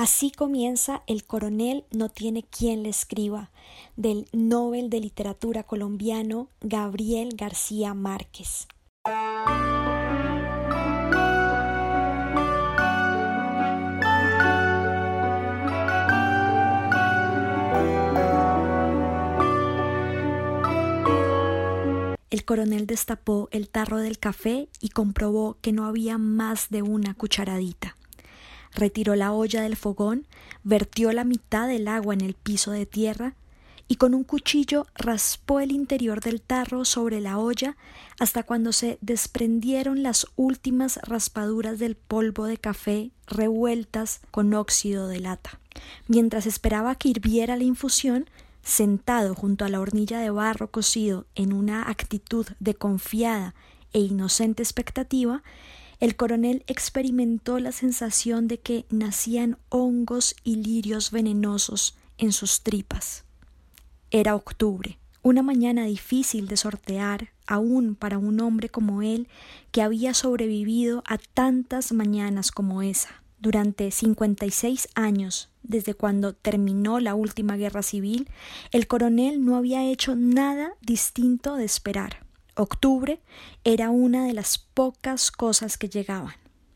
Así comienza El coronel no tiene quien le escriba, del Nobel de Literatura colombiano Gabriel García Márquez. El coronel destapó el tarro del café y comprobó que no había más de una cucharadita. Retiró la olla del fogón, vertió la mitad del agua en el piso de tierra y con un cuchillo raspó el interior del tarro sobre la olla hasta cuando se desprendieron las últimas raspaduras del polvo de café revueltas con óxido de lata. Mientras esperaba que hirviera la infusión, sentado junto a la hornilla de barro cocido en una actitud de confiada e inocente expectativa, el coronel experimentó la sensación de que nacían hongos y lirios venenosos en sus tripas. Era octubre, una mañana difícil de sortear aún para un hombre como él que había sobrevivido a tantas mañanas como esa. Durante cincuenta y seis años, desde cuando terminó la última guerra civil, el coronel no había hecho nada distinto de esperar. Octubre era una de las pocas cosas que llegaban.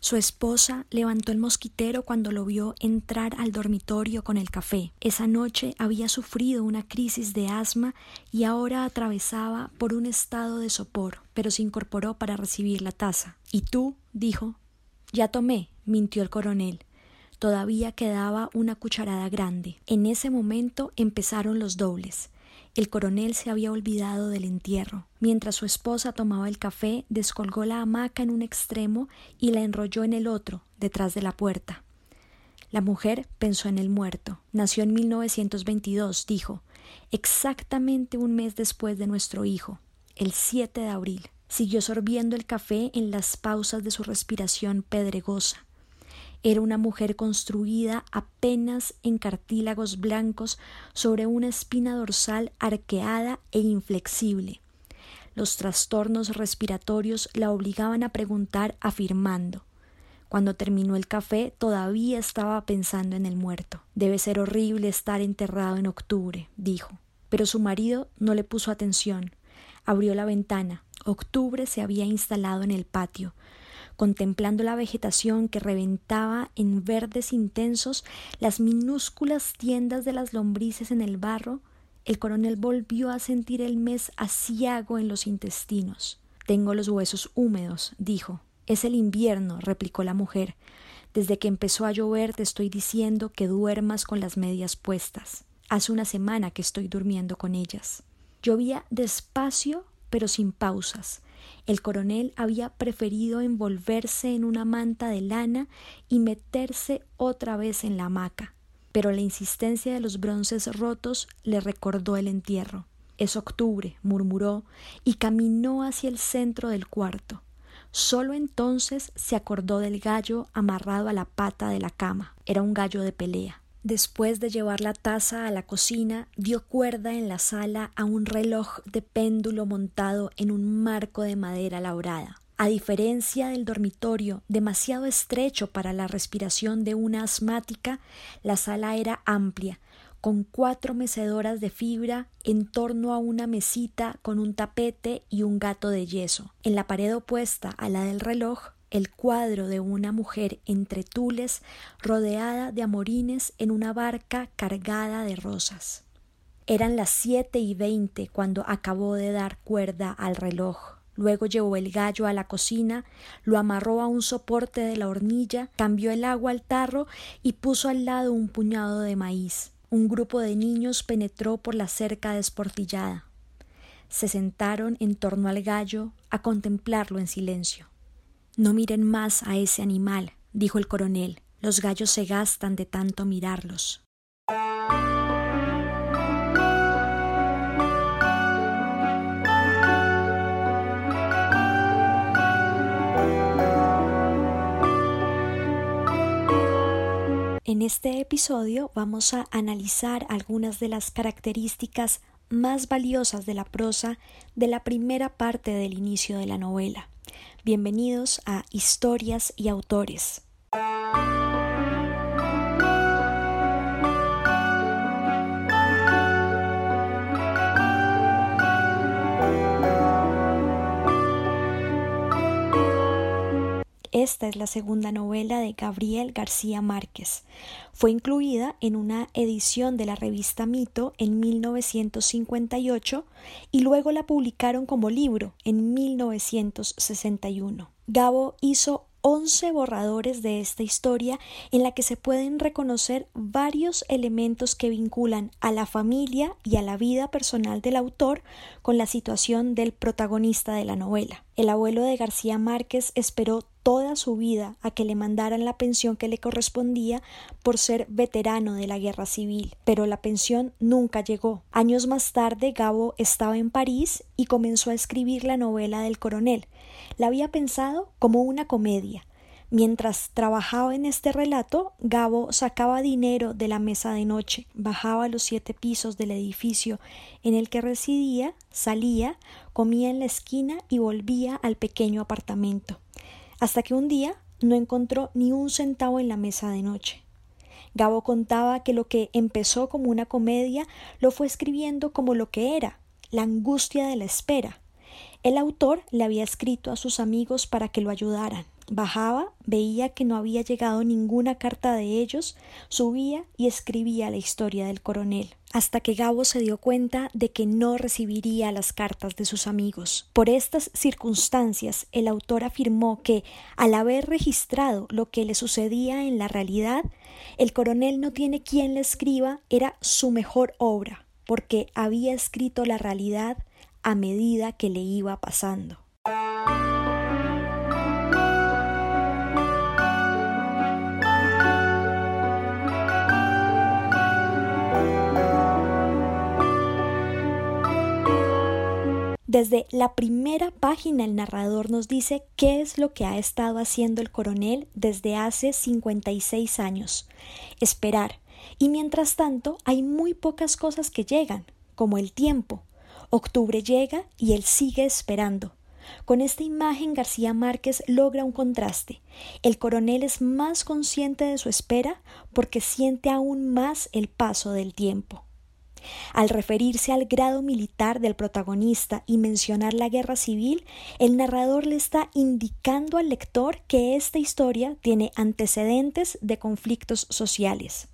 Su esposa levantó el mosquitero cuando lo vio entrar al dormitorio con el café. Esa noche había sufrido una crisis de asma y ahora atravesaba por un estado de sopor, pero se incorporó para recibir la taza. ¿Y tú? dijo. Ya tomé, mintió el coronel. Todavía quedaba una cucharada grande. En ese momento empezaron los dobles. El coronel se había olvidado del entierro. Mientras su esposa tomaba el café, descolgó la hamaca en un extremo y la enrolló en el otro, detrás de la puerta. La mujer pensó en el muerto. Nació en 1922, dijo, exactamente un mes después de nuestro hijo, el 7 de abril. Siguió sorbiendo el café en las pausas de su respiración pedregosa. Era una mujer construida apenas en cartílagos blancos sobre una espina dorsal arqueada e inflexible. Los trastornos respiratorios la obligaban a preguntar afirmando. Cuando terminó el café todavía estaba pensando en el muerto. Debe ser horrible estar enterrado en octubre, dijo. Pero su marido no le puso atención. Abrió la ventana. Octubre se había instalado en el patio, contemplando la vegetación que reventaba en verdes intensos las minúsculas tiendas de las lombrices en el barro, el coronel volvió a sentir el mes asiago en los intestinos. Tengo los huesos húmedos, dijo. Es el invierno, replicó la mujer. Desde que empezó a llover te estoy diciendo que duermas con las medias puestas. Hace una semana que estoy durmiendo con ellas. Llovía despacio pero sin pausas. El coronel había preferido envolverse en una manta de lana y meterse otra vez en la hamaca, pero la insistencia de los bronces rotos le recordó el entierro. Es octubre, murmuró, y caminó hacia el centro del cuarto. Solo entonces se acordó del gallo amarrado a la pata de la cama. Era un gallo de pelea. Después de llevar la taza a la cocina, dio cuerda en la sala a un reloj de péndulo montado en un marco de madera labrada. A diferencia del dormitorio, demasiado estrecho para la respiración de una asmática, la sala era amplia, con cuatro mecedoras de fibra en torno a una mesita con un tapete y un gato de yeso. En la pared opuesta a la del reloj el cuadro de una mujer entre tules rodeada de amorines en una barca cargada de rosas. Eran las siete y veinte cuando acabó de dar cuerda al reloj. Luego llevó el gallo a la cocina, lo amarró a un soporte de la hornilla, cambió el agua al tarro y puso al lado un puñado de maíz. Un grupo de niños penetró por la cerca desportillada. Se sentaron en torno al gallo a contemplarlo en silencio. No miren más a ese animal, dijo el coronel. Los gallos se gastan de tanto mirarlos. En este episodio vamos a analizar algunas de las características más valiosas de la prosa de la primera parte del inicio de la novela. Bienvenidos a Historias y Autores. Esta es la segunda novela de Gabriel García Márquez. Fue incluida en una edición de la revista Mito en 1958 y luego la publicaron como libro en 1961. Gabo hizo 11 borradores de esta historia en la que se pueden reconocer varios elementos que vinculan a la familia y a la vida personal del autor con la situación del protagonista de la novela. El abuelo de García Márquez esperó toda su vida a que le mandaran la pensión que le correspondía por ser veterano de la guerra civil, pero la pensión nunca llegó. Años más tarde Gabo estaba en París y comenzó a escribir la novela del coronel, la había pensado como una comedia. Mientras trabajaba en este relato, Gabo sacaba dinero de la mesa de noche, bajaba los siete pisos del edificio en el que residía, salía, comía en la esquina y volvía al pequeño apartamento, hasta que un día no encontró ni un centavo en la mesa de noche. Gabo contaba que lo que empezó como una comedia lo fue escribiendo como lo que era, la angustia de la espera, el autor le había escrito a sus amigos para que lo ayudaran. Bajaba, veía que no había llegado ninguna carta de ellos, subía y escribía la historia del coronel, hasta que Gabo se dio cuenta de que no recibiría las cartas de sus amigos. Por estas circunstancias, el autor afirmó que, al haber registrado lo que le sucedía en la realidad, el coronel no tiene quien le escriba, era su mejor obra, porque había escrito la realidad a medida que le iba pasando. Desde la primera página el narrador nos dice qué es lo que ha estado haciendo el coronel desde hace 56 años. Esperar. Y mientras tanto hay muy pocas cosas que llegan, como el tiempo, Octubre llega y él sigue esperando. Con esta imagen García Márquez logra un contraste. El coronel es más consciente de su espera porque siente aún más el paso del tiempo. Al referirse al grado militar del protagonista y mencionar la guerra civil, el narrador le está indicando al lector que esta historia tiene antecedentes de conflictos sociales.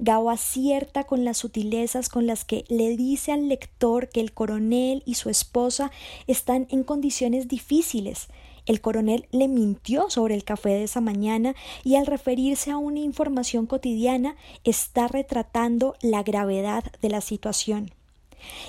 Gao acierta con las sutilezas con las que le dice al lector que el coronel y su esposa están en condiciones difíciles. El coronel le mintió sobre el café de esa mañana y al referirse a una información cotidiana está retratando la gravedad de la situación.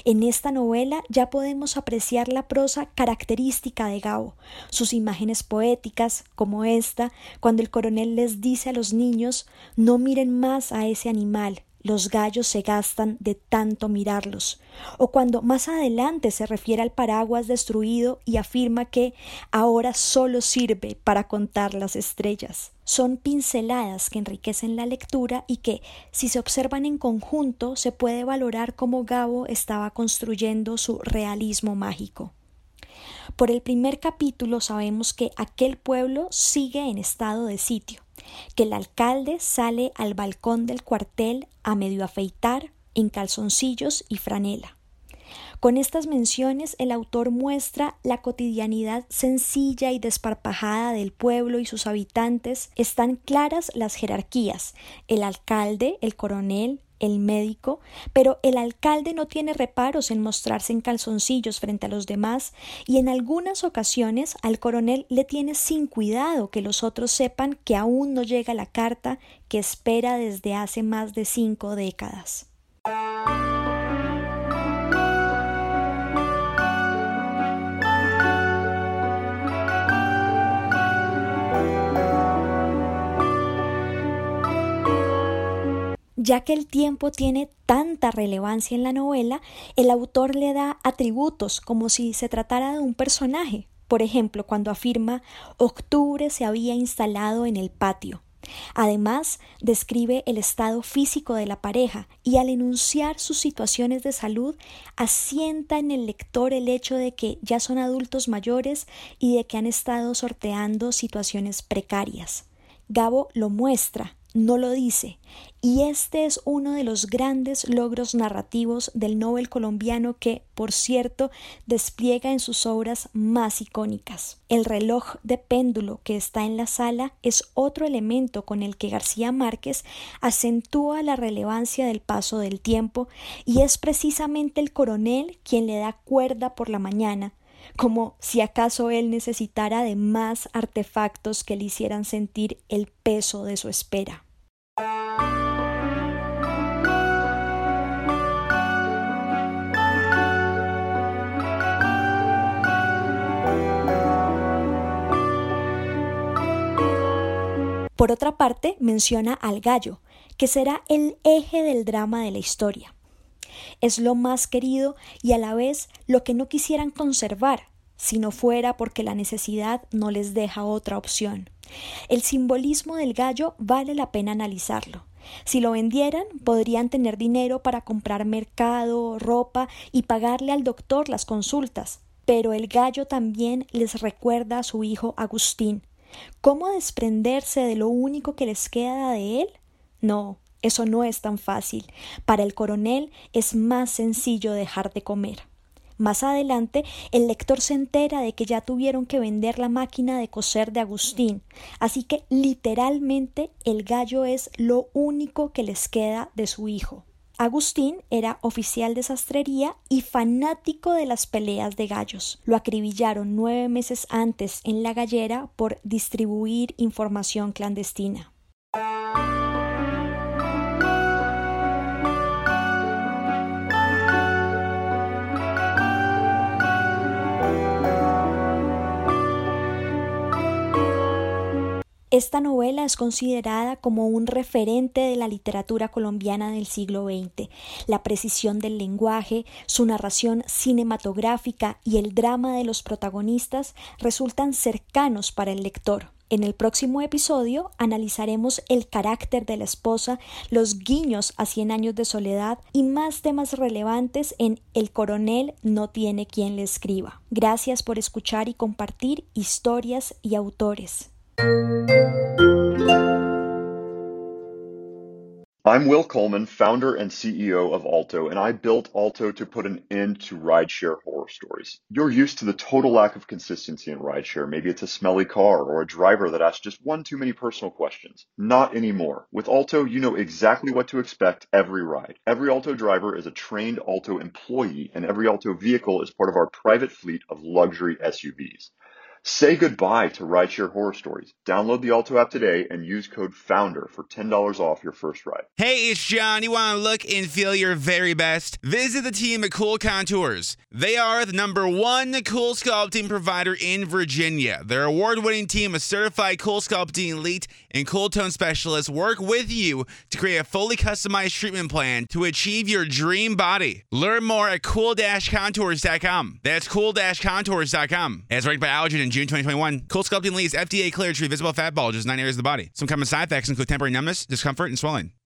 En esta novela ya podemos apreciar la prosa característica de Gao, sus imágenes poéticas, como esta, cuando el coronel les dice a los niños no miren más a ese animal, los gallos se gastan de tanto mirarlos, o cuando más adelante se refiere al paraguas destruido y afirma que ahora solo sirve para contar las estrellas. Son pinceladas que enriquecen la lectura y que, si se observan en conjunto, se puede valorar cómo Gabo estaba construyendo su realismo mágico. Por el primer capítulo sabemos que aquel pueblo sigue en estado de sitio que el alcalde sale al balcón del cuartel a medio afeitar, en calzoncillos y franela. Con estas menciones el autor muestra la cotidianidad sencilla y desparpajada del pueblo y sus habitantes. Están claras las jerarquías el alcalde, el coronel, el médico, pero el alcalde no tiene reparos en mostrarse en calzoncillos frente a los demás y en algunas ocasiones al coronel le tiene sin cuidado que los otros sepan que aún no llega la carta que espera desde hace más de cinco décadas. Ya que el tiempo tiene tanta relevancia en la novela, el autor le da atributos como si se tratara de un personaje. Por ejemplo, cuando afirma octubre se había instalado en el patio. Además, describe el estado físico de la pareja y al enunciar sus situaciones de salud, asienta en el lector el hecho de que ya son adultos mayores y de que han estado sorteando situaciones precarias. Gabo lo muestra, no lo dice, y este es uno de los grandes logros narrativos del Nobel colombiano que, por cierto, despliega en sus obras más icónicas. El reloj de péndulo que está en la sala es otro elemento con el que García Márquez acentúa la relevancia del paso del tiempo y es precisamente el coronel quien le da cuerda por la mañana como si acaso él necesitara de más artefactos que le hicieran sentir el peso de su espera. Por otra parte, menciona al gallo, que será el eje del drama de la historia. Es lo más querido y a la vez lo que no quisieran conservar, si no fuera porque la necesidad no les deja otra opción. El simbolismo del gallo vale la pena analizarlo. Si lo vendieran, podrían tener dinero para comprar mercado, ropa y pagarle al doctor las consultas. Pero el gallo también les recuerda a su hijo Agustín, ¿Cómo desprenderse de lo único que les queda de él? No, eso no es tan fácil. Para el coronel es más sencillo dejar de comer. Más adelante, el lector se entera de que ya tuvieron que vender la máquina de coser de Agustín, así que literalmente el gallo es lo único que les queda de su hijo. Agustín era oficial de sastrería y fanático de las peleas de gallos. Lo acribillaron nueve meses antes en la gallera por distribuir información clandestina. Esta novela es considerada como un referente de la literatura colombiana del siglo XX. La precisión del lenguaje, su narración cinematográfica y el drama de los protagonistas resultan cercanos para el lector. En el próximo episodio analizaremos el carácter de la esposa, los guiños a Cien años de soledad y más temas relevantes en El coronel no tiene quien le escriba. Gracias por escuchar y compartir historias y autores. I'm Will Coleman, founder and CEO of Alto, and I built Alto to put an end to rideshare horror stories. You're used to the total lack of consistency in rideshare. Maybe it's a smelly car or a driver that asks just one too many personal questions. Not anymore. With Alto, you know exactly what to expect every ride. Every Alto driver is a trained Alto employee, and every Alto vehicle is part of our private fleet of luxury SUVs. Say goodbye to rideshare horror stories. Download the Alto app today and use code FOUNDER for $10 off your first ride. Hey, it's John. You want to look and feel your very best? Visit the team at Cool Contours. They are the number one cool sculpting provider in Virginia. Their award winning team of certified cool sculpting elite and cool tone specialists work with you to create a fully customized treatment plan to achieve your dream body. Learn more at cool contours.com. That's cool contours.com. As ranked by Allergen in June 2021, Cool Sculpting Lee's FDA cleared to treat visible fat bulges in nine areas of the body. Some common side effects include temporary numbness, discomfort, and swelling.